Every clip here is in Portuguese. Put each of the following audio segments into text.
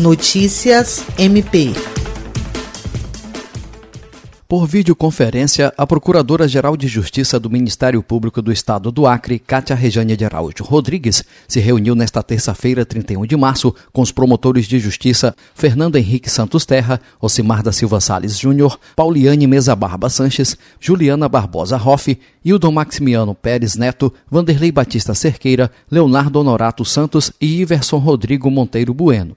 Notícias MP. Por videoconferência, a Procuradora-Geral de Justiça do Ministério Público do Estado do Acre, Cátia Rejane de Araújo Rodrigues, se reuniu nesta terça-feira, 31 de março, com os promotores de justiça Fernando Henrique Santos Terra, Osimar da Silva Sales Júnior, Pauliane Mesa Barba Sanches, Juliana Barbosa Hoff, Hildon Maximiano Pérez Neto, Vanderlei Batista Cerqueira, Leonardo Honorato Santos e Iverson Rodrigo Monteiro Bueno.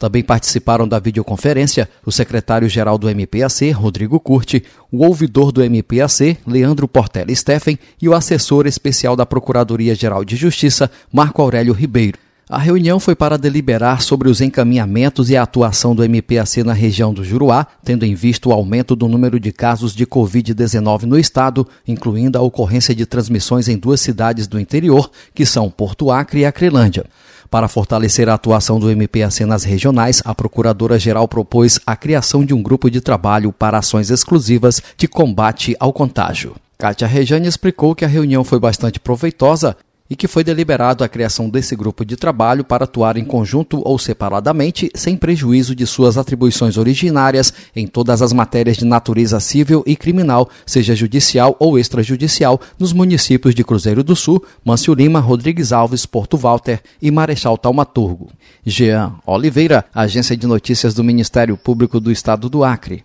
Também participaram da videoconferência o secretário-geral do MPAC, Rodrigo Curti, o ouvidor do MPAC, Leandro Portela Steffen, e o assessor especial da Procuradoria-Geral de Justiça, Marco Aurélio Ribeiro. A reunião foi para deliberar sobre os encaminhamentos e a atuação do MPAC na região do Juruá, tendo em vista o aumento do número de casos de Covid-19 no estado, incluindo a ocorrência de transmissões em duas cidades do interior, que são Porto Acre e Acrelândia. Para fortalecer a atuação do MPAC nas regionais, a Procuradora-Geral propôs a criação de um grupo de trabalho para ações exclusivas de combate ao contágio. Kátia Rejane explicou que a reunião foi bastante proveitosa e que foi deliberado a criação desse grupo de trabalho para atuar em conjunto ou separadamente, sem prejuízo de suas atribuições originárias em todas as matérias de natureza civil e criminal, seja judicial ou extrajudicial, nos municípios de Cruzeiro do Sul, Mâncio Lima, Rodrigues Alves, Porto Walter e Marechal Taumaturgo. Jean Oliveira, Agência de Notícias do Ministério Público do Estado do Acre.